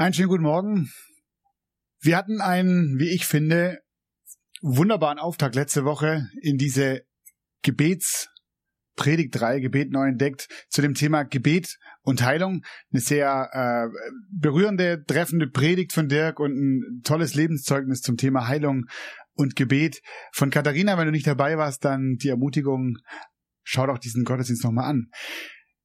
Einen schönen guten Morgen. Wir hatten einen, wie ich finde, wunderbaren Auftakt letzte Woche in diese Gebets Predigt 3, Gebet neu entdeckt, zu dem Thema Gebet und Heilung. Eine sehr äh, berührende, treffende Predigt von Dirk und ein tolles Lebenszeugnis zum Thema Heilung und Gebet von Katharina. Wenn du nicht dabei warst, dann die Ermutigung, schau doch diesen Gottesdienst nochmal an.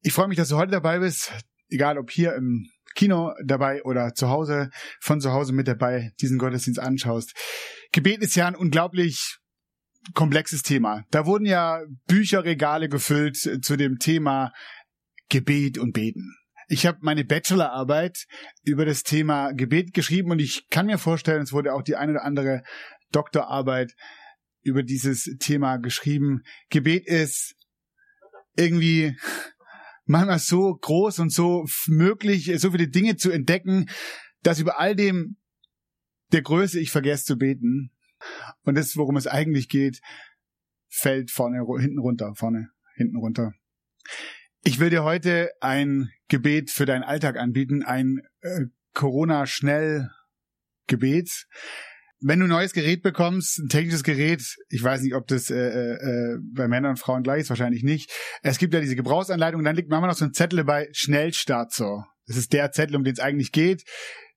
Ich freue mich, dass du heute dabei bist, egal ob hier im Kino dabei oder zu Hause, von zu Hause mit dabei, diesen Gottesdienst anschaust. Gebet ist ja ein unglaublich komplexes Thema. Da wurden ja Bücherregale gefüllt zu dem Thema Gebet und Beten. Ich habe meine Bachelorarbeit über das Thema Gebet geschrieben und ich kann mir vorstellen, es wurde auch die eine oder andere Doktorarbeit über dieses Thema geschrieben. Gebet ist irgendwie manchmal so groß und so möglich, so viele Dinge zu entdecken, dass über all dem der Größe ich vergesse zu beten. Und das, worum es eigentlich geht, fällt vorne, hinten runter, vorne, hinten runter. Ich will dir heute ein Gebet für deinen Alltag anbieten, ein äh, Corona-Schnell-Gebet. Wenn du ein neues Gerät bekommst, ein technisches Gerät, ich weiß nicht, ob das äh, äh, bei Männern und Frauen gleich ist, wahrscheinlich nicht. Es gibt ja diese Gebrauchsanleitung, dann liegt manchmal noch so ein Zettel bei Schnellstart so. Das ist der Zettel, um den es eigentlich geht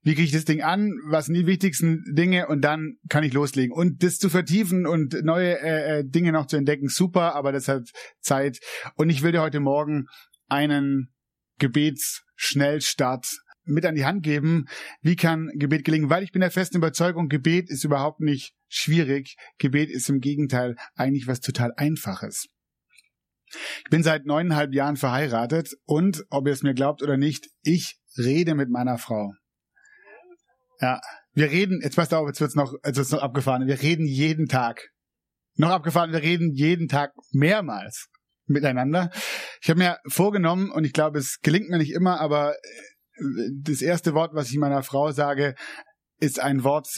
wie kriege ich das Ding an, was sind die wichtigsten Dinge und dann kann ich loslegen. Und das zu vertiefen und neue äh, äh, Dinge noch zu entdecken, super, aber das hat Zeit. Und ich will dir heute Morgen einen Gebetsschnellstart mit an die Hand geben. Wie kann Gebet gelingen? Weil ich bin der festen Überzeugung, Gebet ist überhaupt nicht schwierig. Gebet ist im Gegenteil eigentlich was total Einfaches. Ich bin seit neuneinhalb Jahren verheiratet und, ob ihr es mir glaubt oder nicht, ich rede mit meiner Frau. Ja, wir reden, jetzt passt auf, jetzt wird's noch, jetzt wird's noch abgefahren. Wir reden jeden Tag. Noch abgefahren, wir reden jeden Tag mehrmals miteinander. Ich habe mir vorgenommen, und ich glaube, es gelingt mir nicht immer, aber das erste Wort, was ich meiner Frau sage, ist ein Wort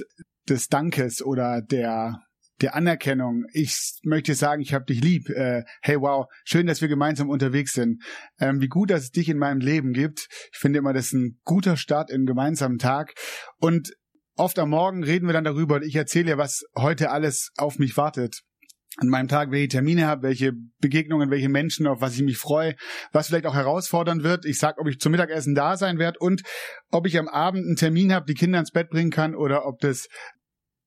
des Dankes oder der der Anerkennung. Ich möchte sagen, ich habe dich lieb. Äh, hey, wow, schön, dass wir gemeinsam unterwegs sind. Ähm, wie gut, dass es dich in meinem Leben gibt. Ich finde immer, das ist ein guter Start im gemeinsamen Tag. Und oft am Morgen reden wir dann darüber und ich erzähle ja, was heute alles auf mich wartet an meinem Tag, welche Termine habe, welche Begegnungen, welche Menschen, auf was ich mich freue, was vielleicht auch herausfordern wird. Ich sag, ob ich zum Mittagessen da sein werde und ob ich am Abend einen Termin habe, die Kinder ins Bett bringen kann oder ob das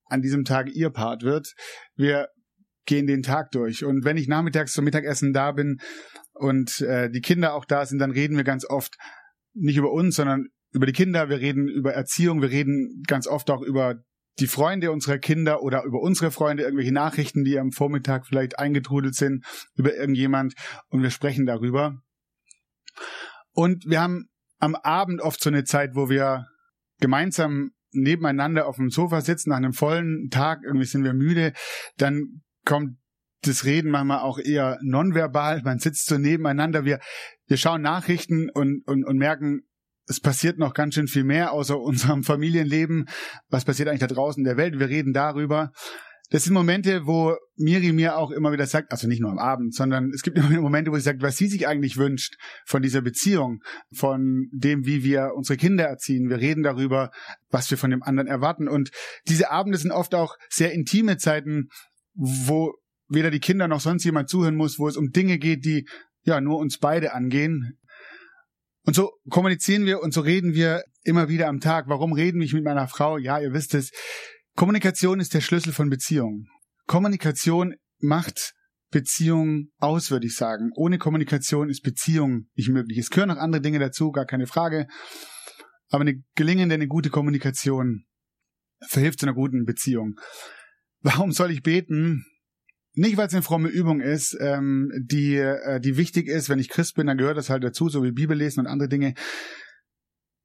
an diesem Tag ihr Part wird. Wir gehen den Tag durch. Und wenn ich nachmittags zum Mittagessen da bin und äh, die Kinder auch da sind, dann reden wir ganz oft nicht über uns, sondern über die Kinder. Wir reden über Erziehung. Wir reden ganz oft auch über die Freunde unserer Kinder oder über unsere Freunde, irgendwelche Nachrichten, die am Vormittag vielleicht eingetrudelt sind, über irgendjemand und wir sprechen darüber. Und wir haben am Abend oft so eine Zeit, wo wir gemeinsam nebeneinander auf dem Sofa sitzen nach einem vollen Tag, irgendwie sind wir müde, dann kommt das Reden manchmal auch eher nonverbal, man sitzt so nebeneinander, wir, wir schauen Nachrichten und, und, und merken, es passiert noch ganz schön viel mehr außer unserem Familienleben. Was passiert eigentlich da draußen in der Welt? Wir reden darüber. Das sind Momente, wo Miri mir auch immer wieder sagt, also nicht nur am Abend, sondern es gibt immer wieder Momente, wo sie sagt, was sie sich eigentlich wünscht von dieser Beziehung, von dem, wie wir unsere Kinder erziehen. Wir reden darüber, was wir von dem anderen erwarten. Und diese Abende sind oft auch sehr intime Zeiten, wo weder die Kinder noch sonst jemand zuhören muss, wo es um Dinge geht, die ja nur uns beide angehen. Und so kommunizieren wir und so reden wir immer wieder am Tag. Warum reden wir mit meiner Frau? Ja, ihr wisst es. Kommunikation ist der Schlüssel von Beziehungen. Kommunikation macht Beziehung aus, würde ich sagen. Ohne Kommunikation ist Beziehung nicht möglich. Es gehören noch andere Dinge dazu, gar keine Frage. Aber eine gelingende, eine gute Kommunikation verhilft zu einer guten Beziehung. Warum soll ich beten? Nicht, weil es eine fromme Übung ist, ähm, die, äh, die wichtig ist. Wenn ich Christ bin, dann gehört das halt dazu, so wie Bibel lesen und andere Dinge.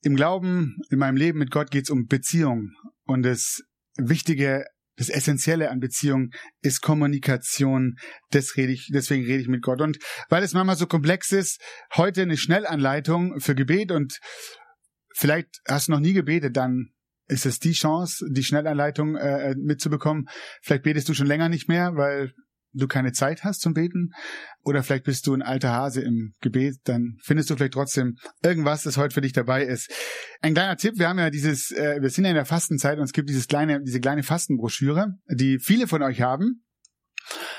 Im Glauben, in meinem Leben mit Gott geht es um Beziehung. Und das Wichtige, das Essentielle an Beziehung ist Kommunikation. Das rede ich, deswegen rede ich mit Gott. Und weil es manchmal so komplex ist, heute eine Schnellanleitung für Gebet und vielleicht hast du noch nie gebetet, dann ist es die Chance, die Schnellanleitung äh, mitzubekommen. Vielleicht betest du schon länger nicht mehr, weil du keine Zeit hast zum Beten. Oder vielleicht bist du ein alter Hase im Gebet, dann findest du vielleicht trotzdem irgendwas, das heute für dich dabei ist. Ein kleiner Tipp, wir haben ja dieses, äh, wir sind ja in der Fastenzeit und es gibt dieses kleine, diese kleine Fastenbroschüre, die viele von euch haben.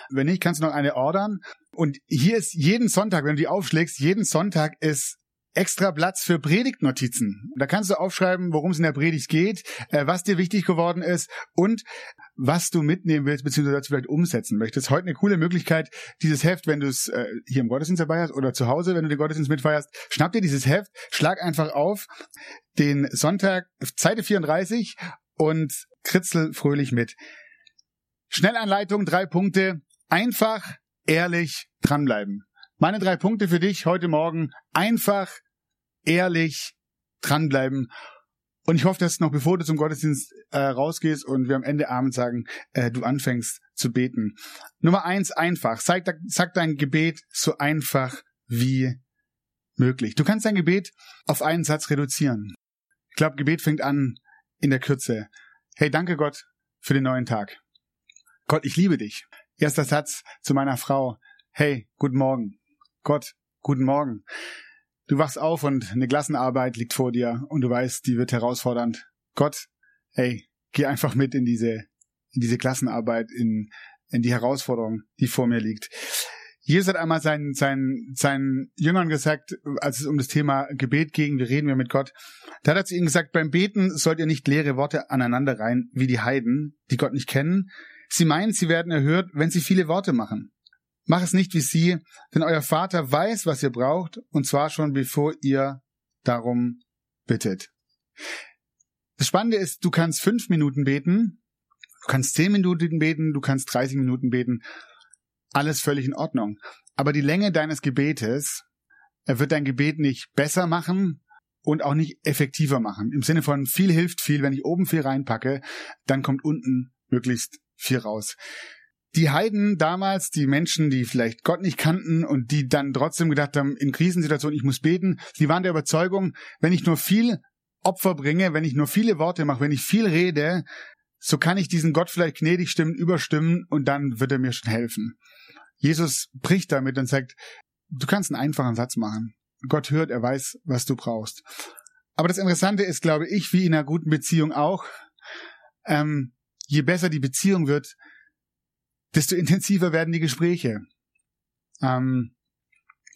Wenn nicht, kannst du noch eine ordern. Und hier ist jeden Sonntag, wenn du die aufschlägst, jeden Sonntag ist extra Platz für Predigtnotizen. Da kannst du aufschreiben, worum es in der Predigt geht, äh, was dir wichtig geworden ist und was du mitnehmen willst, beziehungsweise vielleicht umsetzen möchtest. Heute eine coole Möglichkeit, dieses Heft, wenn du es äh, hier im Gottesdienst dabei hast oder zu Hause, wenn du den Gottesdienst mitfeierst, schnapp dir dieses Heft, schlag einfach auf den Sonntag, Seite 34 und kritzel fröhlich mit. Schnellanleitung, drei Punkte. Einfach, ehrlich, dranbleiben. Meine drei Punkte für dich heute Morgen. Einfach, ehrlich dranbleiben. Und ich hoffe, dass noch bevor du zum Gottesdienst äh, rausgehst und wir am Ende Abend sagen, äh, du anfängst zu beten. Nummer eins, einfach. Sag, sag dein Gebet so einfach wie möglich. Du kannst dein Gebet auf einen Satz reduzieren. Ich glaube, Gebet fängt an in der Kürze. Hey, danke Gott für den neuen Tag. Gott, ich liebe dich. Erster Satz zu meiner Frau. Hey, guten Morgen. Gott, guten Morgen. Du wachst auf und eine Klassenarbeit liegt vor dir und du weißt, die wird herausfordernd. Gott, hey, geh einfach mit in diese, in diese Klassenarbeit, in, in die Herausforderung, die vor mir liegt. Jesus hat einmal seinen, seinen, seinen Jüngern gesagt, als es um das Thema Gebet ging, wir reden wir mit Gott, da hat er zu ihnen gesagt, beim Beten sollt ihr nicht leere Worte aneinander rein, wie die Heiden, die Gott nicht kennen. Sie meinen, sie werden erhört, wenn sie viele Worte machen. Mach es nicht wie sie, denn euer Vater weiß, was ihr braucht, und zwar schon bevor ihr darum bittet. Das Spannende ist, du kannst fünf Minuten beten, du kannst zehn Minuten beten, du kannst 30 Minuten beten. Alles völlig in Ordnung. Aber die Länge deines Gebetes, wird dein Gebet nicht besser machen und auch nicht effektiver machen. Im Sinne von viel hilft viel, wenn ich oben viel reinpacke, dann kommt unten möglichst viel raus die Heiden damals, die Menschen, die vielleicht Gott nicht kannten und die dann trotzdem gedacht haben, in Krisensituationen, ich muss beten, die waren der Überzeugung, wenn ich nur viel Opfer bringe, wenn ich nur viele Worte mache, wenn ich viel rede, so kann ich diesen Gott vielleicht gnädig stimmen, überstimmen und dann wird er mir schon helfen. Jesus bricht damit und sagt, du kannst einen einfachen Satz machen. Gott hört, er weiß, was du brauchst. Aber das Interessante ist, glaube ich, wie in einer guten Beziehung auch, ähm, je besser die Beziehung wird, desto intensiver werden die Gespräche. Ähm,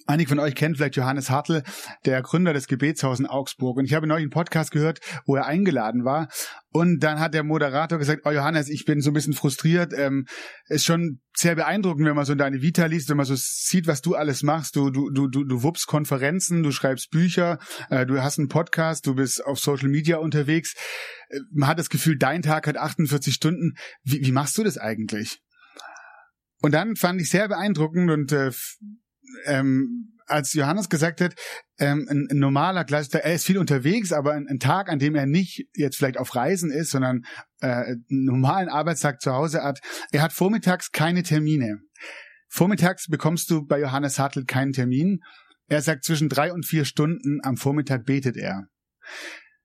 Einige von euch kennen vielleicht Johannes Hartl, der Gründer des Gebetshaus in Augsburg. Und ich habe neulich einen Podcast gehört, wo er eingeladen war. Und dann hat der Moderator gesagt, oh Johannes, ich bin so ein bisschen frustriert. Ähm, ist schon sehr beeindruckend, wenn man so deine Vita liest, wenn man so sieht, was du alles machst. Du, du, du, du, du wuppst Konferenzen, du schreibst Bücher, äh, du hast einen Podcast, du bist auf Social Media unterwegs. Äh, man hat das Gefühl, dein Tag hat 48 Stunden. Wie, wie machst du das eigentlich? Und dann fand ich sehr beeindruckend und äh, ähm, als Johannes gesagt hat, ähm, ein, ein normaler Gleister, er ist viel unterwegs, aber ein, ein, Tag, an dem er nicht jetzt vielleicht auf Reisen ist, sondern äh, einen normalen Arbeitstag zu Hause hat, er hat vormittags keine Termine. Vormittags bekommst du bei Johannes Hartl keinen Termin. Er sagt, zwischen drei und vier Stunden am Vormittag betet er.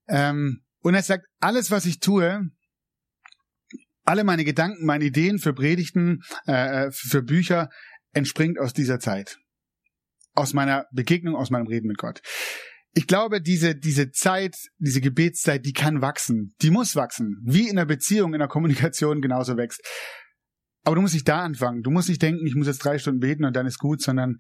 Ähm, und er sagt, alles, was ich tue, alle meine Gedanken, meine Ideen für Predigten, äh, für Bücher entspringt aus dieser Zeit. Aus meiner Begegnung, aus meinem Reden mit Gott. Ich glaube, diese, diese Zeit, diese Gebetszeit, die kann wachsen. Die muss wachsen. Wie in der Beziehung, in der Kommunikation genauso wächst. Aber du musst nicht da anfangen. Du musst nicht denken, ich muss jetzt drei Stunden beten und dann ist gut, sondern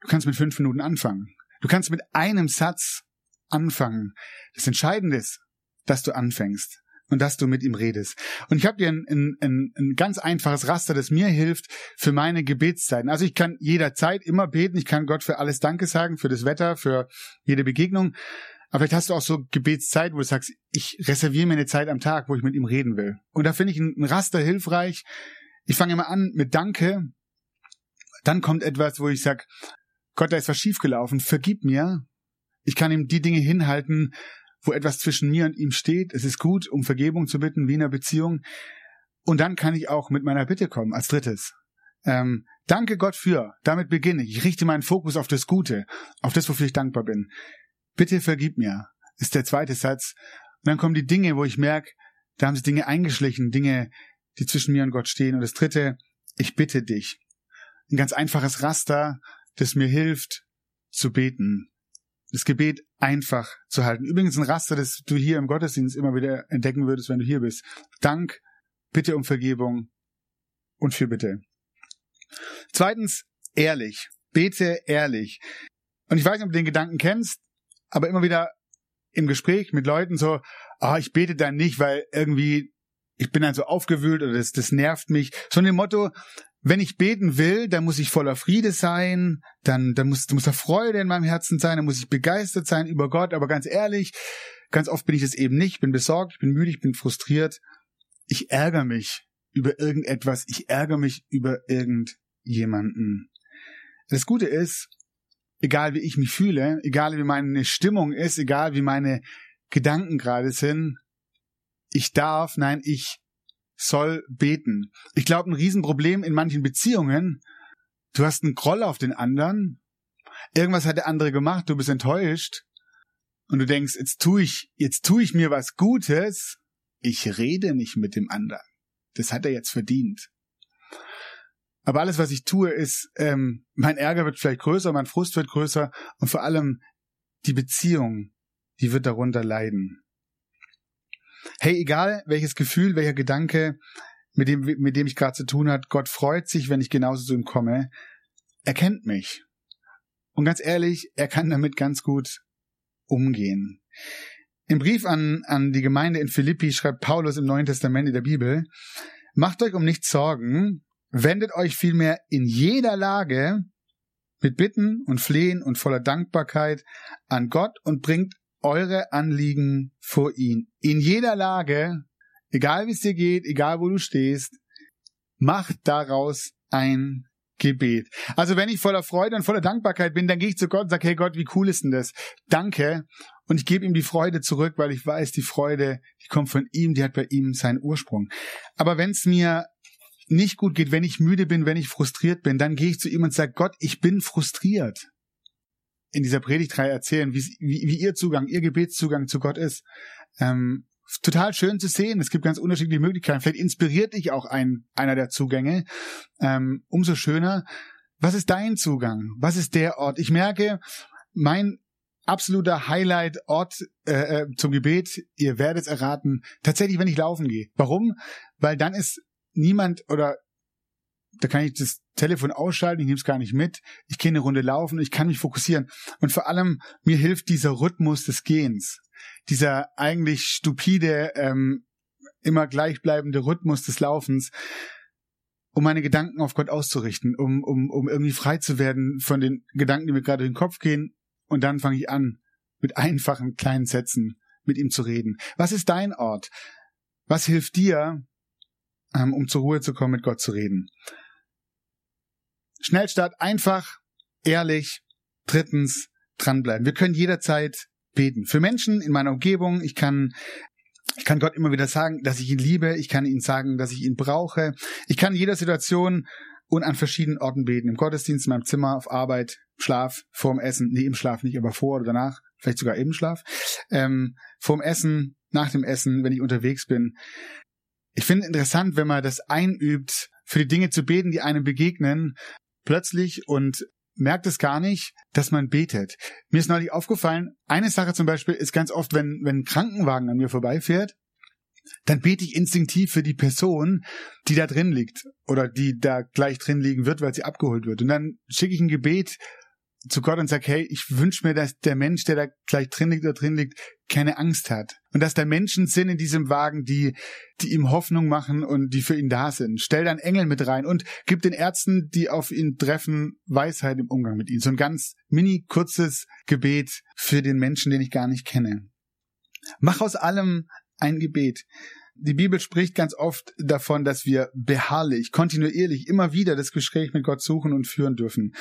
du kannst mit fünf Minuten anfangen. Du kannst mit einem Satz anfangen. Das Entscheidende ist, dass du anfängst und dass du mit ihm redest. Und ich habe dir ein, ein, ein, ein ganz einfaches Raster, das mir hilft für meine Gebetszeiten. Also ich kann jederzeit immer beten, ich kann Gott für alles Danke sagen, für das Wetter, für jede Begegnung. Aber vielleicht hast du auch so Gebetszeit, wo du sagst, ich reserviere mir eine Zeit am Tag, wo ich mit ihm reden will. Und da finde ich ein Raster hilfreich. Ich fange immer an mit Danke. Dann kommt etwas, wo ich sag, Gott, da ist was schiefgelaufen, vergib mir. Ich kann ihm die Dinge hinhalten, wo etwas zwischen mir und ihm steht. Es ist gut, um Vergebung zu bitten, wie in einer Beziehung. Und dann kann ich auch mit meiner Bitte kommen, als drittes. Ähm, danke Gott für, damit beginne ich. Ich richte meinen Fokus auf das Gute, auf das, wofür ich dankbar bin. Bitte vergib mir, ist der zweite Satz. Und dann kommen die Dinge, wo ich merke, da haben sich Dinge eingeschlichen, Dinge, die zwischen mir und Gott stehen. Und das dritte, ich bitte dich. Ein ganz einfaches Raster, das mir hilft, zu beten. Das Gebet einfach zu halten. Übrigens ein Raster, das du hier im Gottesdienst immer wieder entdecken würdest, wenn du hier bist. Dank, Bitte um Vergebung und für Bitte. Zweitens, ehrlich. Bete ehrlich. Und ich weiß nicht, ob du den Gedanken kennst, aber immer wieder im Gespräch mit Leuten so, ah, ich bete dann nicht, weil irgendwie ich bin dann so aufgewühlt oder das, das nervt mich. So dem Motto, wenn ich beten will, dann muss ich voller Friede sein, dann, dann muss, muss da Freude in meinem Herzen sein, dann muss ich begeistert sein über Gott, aber ganz ehrlich, ganz oft bin ich das eben nicht, ich bin besorgt, ich bin müde, ich bin frustriert. Ich ärgere mich über irgendetwas, ich ärgere mich über irgendjemanden. Das Gute ist, egal wie ich mich fühle, egal wie meine Stimmung ist, egal wie meine Gedanken gerade sind, ich darf, nein, ich soll beten. Ich glaube, ein Riesenproblem in manchen Beziehungen, du hast einen Groll auf den anderen, irgendwas hat der andere gemacht, du bist enttäuscht und du denkst, jetzt tue ich, jetzt tue ich mir was Gutes ich rede nicht mit dem anderen. Das hat er jetzt verdient. Aber alles, was ich tue, ist, ähm, mein Ärger wird vielleicht größer, mein Frust wird größer und vor allem die Beziehung, die wird darunter leiden. Hey, egal welches Gefühl, welcher Gedanke, mit dem, mit dem ich gerade zu tun hat, Gott freut sich, wenn ich genauso zu ihm komme. Er kennt mich. Und ganz ehrlich, er kann damit ganz gut umgehen. Im Brief an, an die Gemeinde in Philippi schreibt Paulus im Neuen Testament in der Bibel, macht euch um nichts Sorgen, wendet euch vielmehr in jeder Lage mit Bitten und Flehen und voller Dankbarkeit an Gott und bringt eure Anliegen vor ihn. In jeder Lage, egal wie es dir geht, egal wo du stehst, macht daraus ein Gebet. Also wenn ich voller Freude und voller Dankbarkeit bin, dann gehe ich zu Gott und sage, hey Gott, wie cool ist denn das? Danke. Und ich gebe ihm die Freude zurück, weil ich weiß, die Freude, die kommt von ihm, die hat bei ihm seinen Ursprung. Aber wenn es mir nicht gut geht, wenn ich müde bin, wenn ich frustriert bin, dann gehe ich zu ihm und sage, Gott, ich bin frustriert. In dieser Predigtreihe erzählen, wie, wie, ihr Zugang, ihr Gebetszugang zu Gott ist. Ähm, total schön zu sehen. Es gibt ganz unterschiedliche Möglichkeiten. Vielleicht inspiriert dich auch ein, einer der Zugänge. Ähm, umso schöner. Was ist dein Zugang? Was ist der Ort? Ich merke, mein absoluter Highlight-Ort äh, äh zum Gebet, ihr werdet es erraten, tatsächlich, wenn ich laufen gehe. Warum? Weil dann ist niemand oder da kann ich das Telefon ausschalten, ich nehme es gar nicht mit, ich gehe eine Runde laufen, ich kann mich fokussieren. Und vor allem, mir hilft dieser Rhythmus des Gehens dieser eigentlich stupide, ähm, immer gleichbleibende Rhythmus des Laufens, um meine Gedanken auf Gott auszurichten, um, um, um irgendwie frei zu werden von den Gedanken, die mir gerade in den Kopf gehen. Und dann fange ich an, mit einfachen kleinen Sätzen mit ihm zu reden. Was ist dein Ort? Was hilft dir, ähm, um zur Ruhe zu kommen, mit Gott zu reden? Schnellstart, einfach, ehrlich. Drittens, dranbleiben. Wir können jederzeit beten. Für Menschen in meiner Umgebung, ich kann ich kann Gott immer wieder sagen, dass ich ihn liebe. Ich kann ihn sagen, dass ich ihn brauche. Ich kann in jeder Situation und an verschiedenen Orten beten. Im Gottesdienst, in meinem Zimmer, auf Arbeit, Schlaf, vorm Essen. Nee, im Schlaf nicht, aber vor oder danach. Vielleicht sogar im Schlaf. Ähm, vorm Essen, nach dem Essen, wenn ich unterwegs bin. Ich finde interessant, wenn man das einübt, für die Dinge zu beten, die einem begegnen, plötzlich und merkt es gar nicht, dass man betet. Mir ist neulich aufgefallen, eine Sache zum Beispiel ist ganz oft, wenn, wenn ein Krankenwagen an mir vorbeifährt, dann bete ich instinktiv für die Person, die da drin liegt oder die da gleich drin liegen wird, weil sie abgeholt wird. Und dann schicke ich ein Gebet zu Gott und sage, hey, ich wünsche mir, dass der Mensch, der da gleich drin liegt oder drin liegt, keine Angst hat. Und dass da Menschen sind in diesem Wagen, die, die ihm Hoffnung machen und die für ihn da sind. Stell dann Engel mit rein und gib den Ärzten, die auf ihn treffen, Weisheit im Umgang mit ihm. So ein ganz mini kurzes Gebet für den Menschen, den ich gar nicht kenne. Mach aus allem ein Gebet. die Bibel spricht ganz oft davon, dass wir beharrlich, kontinuierlich, immer wieder das Gespräch mit Gott suchen und führen dürfen.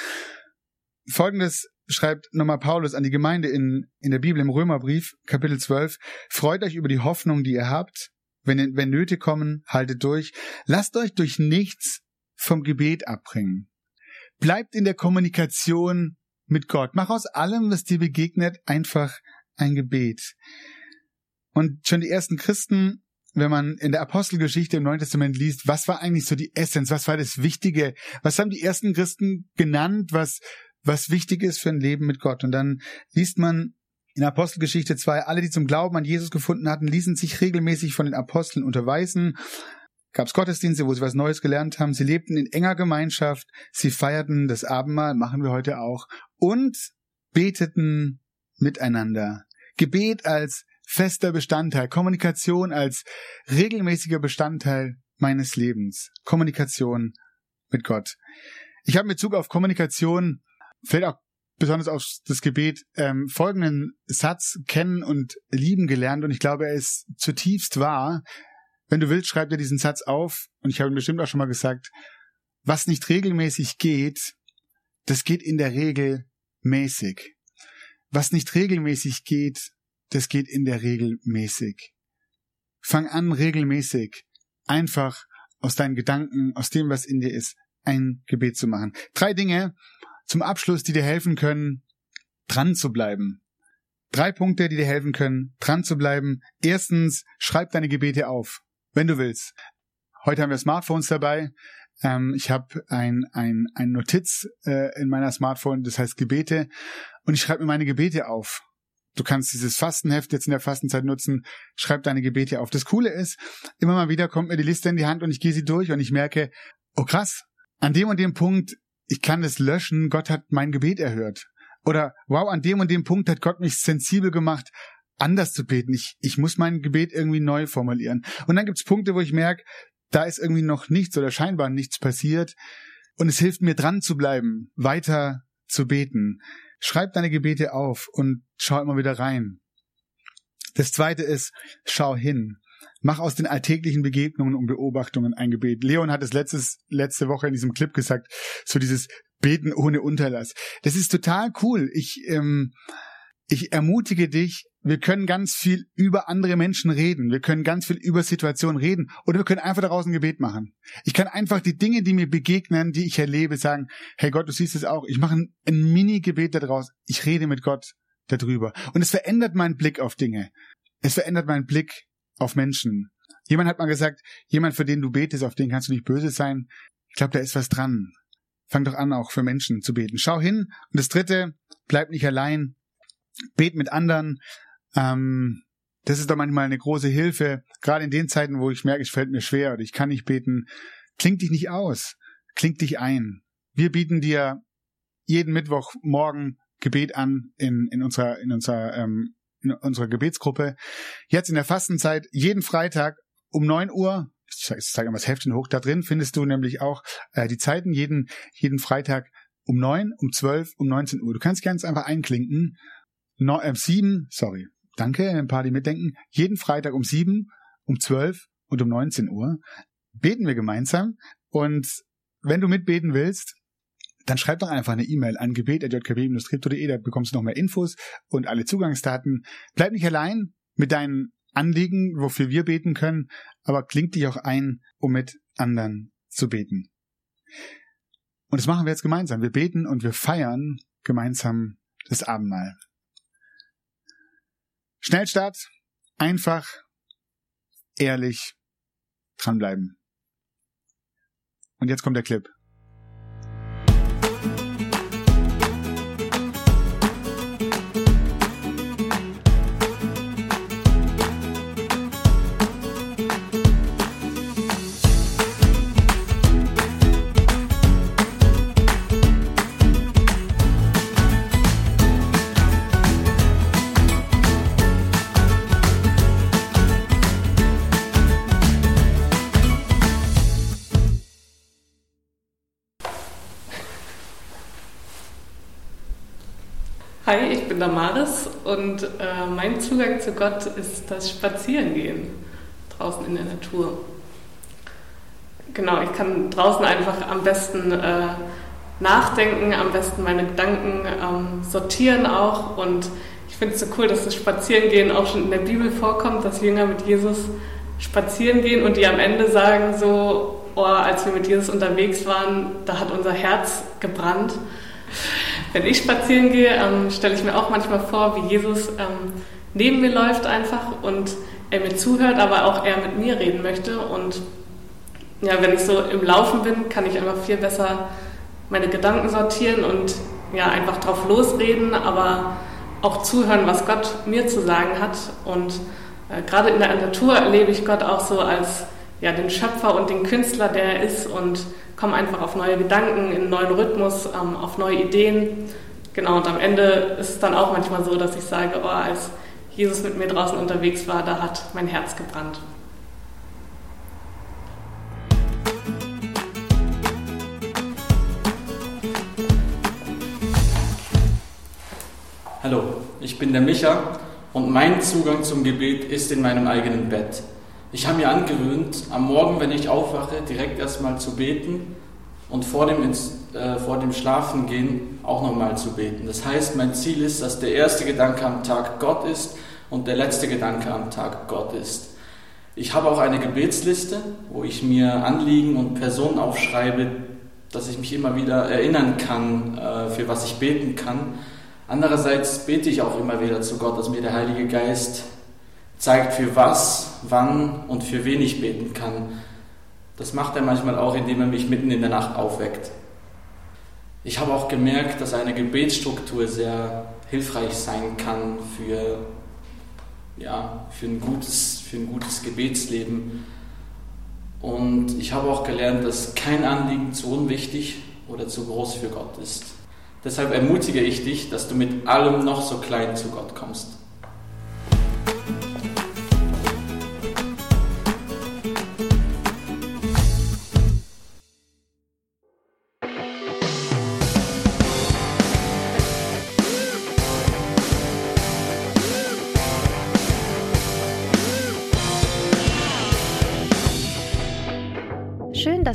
Folgendes schreibt nochmal Paulus an die Gemeinde in, in der Bibel im Römerbrief, Kapitel 12. Freut euch über die Hoffnung, die ihr habt. Wenn, wenn Nöte kommen, haltet durch. Lasst euch durch nichts vom Gebet abbringen. Bleibt in der Kommunikation mit Gott. Mach aus allem, was dir begegnet, einfach ein Gebet. Und schon die ersten Christen, wenn man in der Apostelgeschichte im Neuen Testament liest, was war eigentlich so die Essenz, was war das Wichtige, was haben die ersten Christen genannt, was, was wichtig ist für ein Leben mit Gott. Und dann liest man in Apostelgeschichte 2, alle, die zum Glauben an Jesus gefunden hatten, ließen sich regelmäßig von den Aposteln unterweisen. Gab es Gottesdienste, wo sie was Neues gelernt haben. Sie lebten in enger Gemeinschaft. Sie feierten das Abendmahl, machen wir heute auch. Und beteten miteinander. Gebet als fester Bestandteil, Kommunikation als regelmäßiger Bestandteil meines Lebens. Kommunikation mit Gott. Ich habe mit Bezug auf Kommunikation, vielleicht auch besonders auf das Gebet, ähm, folgenden Satz kennen und lieben gelernt und ich glaube, er ist zutiefst wahr. Wenn du willst, schreib dir diesen Satz auf und ich habe ihn bestimmt auch schon mal gesagt, was nicht regelmäßig geht, das geht in der Regel mäßig. Was nicht regelmäßig geht, das geht in der Regel mäßig. Fang an, regelmäßig, einfach aus deinen Gedanken, aus dem, was in dir ist, ein Gebet zu machen. Drei Dinge zum Abschluss, die dir helfen können, dran zu bleiben. Drei Punkte, die dir helfen können, dran zu bleiben. Erstens, schreib deine Gebete auf, wenn du willst. Heute haben wir Smartphones dabei. Ähm, ich habe ein, ein, ein Notiz äh, in meiner Smartphone, das heißt Gebete. Und ich schreibe mir meine Gebete auf. Du kannst dieses Fastenheft jetzt in der Fastenzeit nutzen. Schreib deine Gebete auf. Das Coole ist, immer mal wieder kommt mir die Liste in die Hand und ich gehe sie durch und ich merke, oh krass, an dem und dem Punkt, ich kann es löschen, Gott hat mein Gebet erhört. Oder wow, an dem und dem Punkt hat Gott mich sensibel gemacht, anders zu beten. Ich, ich muss mein Gebet irgendwie neu formulieren. Und dann gibt's Punkte, wo ich merke, da ist irgendwie noch nichts oder scheinbar nichts passiert. Und es hilft mir dran zu bleiben, weiter zu beten. Schreib deine Gebete auf und schau immer wieder rein. Das zweite ist, schau hin. Mach aus den alltäglichen Begegnungen und Beobachtungen ein Gebet. Leon hat es letztes, letzte Woche in diesem Clip gesagt, so dieses Beten ohne Unterlass. Das ist total cool. Ich, ähm, ich ermutige dich, wir können ganz viel über andere Menschen reden. Wir können ganz viel über Situationen reden. Oder wir können einfach daraus ein Gebet machen. Ich kann einfach die Dinge, die mir begegnen, die ich erlebe, sagen, hey Gott, du siehst es auch. Ich mache ein, ein Mini-Gebet daraus. Ich rede mit Gott darüber. Und es verändert meinen Blick auf Dinge. Es verändert meinen Blick auf Menschen. Jemand hat mal gesagt, jemand, für den du betest, auf den kannst du nicht böse sein. Ich glaube, da ist was dran. Fang doch an, auch für Menschen zu beten. Schau hin. Und das dritte, bleib nicht allein. Bet mit anderen. Ähm, das ist doch manchmal eine große Hilfe, gerade in den Zeiten, wo ich merke, es fällt mir schwer oder ich kann nicht beten. Kling dich nicht aus, kling dich ein. Wir bieten dir jeden Mittwoch morgen Gebet an in, in unserer, in unserer, ähm, in unserer Gebetsgruppe. Jetzt in der Fastenzeit, jeden Freitag um neun Uhr, ich zeige mal das Heftchen hoch, da drin findest du nämlich auch äh, die Zeiten jeden, jeden Freitag um neun, um zwölf, um 19 Uhr. Du kannst ganz einfach einklinken. No, äh, sieben, sorry, danke, ein paar, die mitdenken. Jeden Freitag um sieben, um zwölf und um 19 Uhr beten wir gemeinsam. Und wenn du mitbeten willst, dann schreib doch einfach eine E-Mail an gebet.jkb-tripto.de, da bekommst du noch mehr Infos und alle Zugangsdaten. Bleib nicht allein mit deinen Anliegen, wofür wir beten können, aber klingt dich auch ein, um mit anderen zu beten. Und das machen wir jetzt gemeinsam. Wir beten und wir feiern gemeinsam das Abendmahl. Schnellstart, einfach, ehrlich, dranbleiben. Und jetzt kommt der Clip. Bin Damaris und äh, mein Zugang zu Gott ist das Spazierengehen draußen in der Natur. Genau, ich kann draußen einfach am besten äh, nachdenken, am besten meine Gedanken ähm, sortieren auch. Und ich finde es so cool, dass das Spazierengehen auch schon in der Bibel vorkommt, dass Jünger mit Jesus spazieren gehen und die am Ende sagen so, oh, als wir mit Jesus unterwegs waren, da hat unser Herz gebrannt. Wenn ich spazieren gehe, ähm, stelle ich mir auch manchmal vor, wie Jesus ähm, neben mir läuft einfach und er mir zuhört, aber auch er mit mir reden möchte. Und ja, wenn ich so im Laufen bin, kann ich einfach viel besser meine Gedanken sortieren und ja, einfach drauf losreden, aber auch zuhören, was Gott mir zu sagen hat. Und äh, gerade in der Natur erlebe ich Gott auch so als ja, den Schöpfer und den Künstler, der er ist und komme einfach auf neue Gedanken, in einen neuen Rhythmus, ähm, auf neue Ideen. Genau, und am Ende ist es dann auch manchmal so, dass ich sage, oh, als Jesus mit mir draußen unterwegs war, da hat mein Herz gebrannt. Hallo, ich bin der Micha und mein Zugang zum Gebet ist in meinem eigenen Bett. Ich habe mir angewöhnt, am Morgen, wenn ich aufwache, direkt erstmal zu beten und vor dem, äh, vor dem Schlafengehen auch nochmal zu beten. Das heißt, mein Ziel ist, dass der erste Gedanke am Tag Gott ist und der letzte Gedanke am Tag Gott ist. Ich habe auch eine Gebetsliste, wo ich mir Anliegen und Personen aufschreibe, dass ich mich immer wieder erinnern kann, äh, für was ich beten kann. Andererseits bete ich auch immer wieder zu Gott, dass mir der Heilige Geist zeigt, für was, wann und für wen ich beten kann. Das macht er manchmal auch, indem er mich mitten in der Nacht aufweckt. Ich habe auch gemerkt, dass eine Gebetsstruktur sehr hilfreich sein kann für, ja, für, ein, gutes, für ein gutes Gebetsleben. Und ich habe auch gelernt, dass kein Anliegen zu unwichtig oder zu groß für Gott ist. Deshalb ermutige ich dich, dass du mit allem noch so klein zu Gott kommst.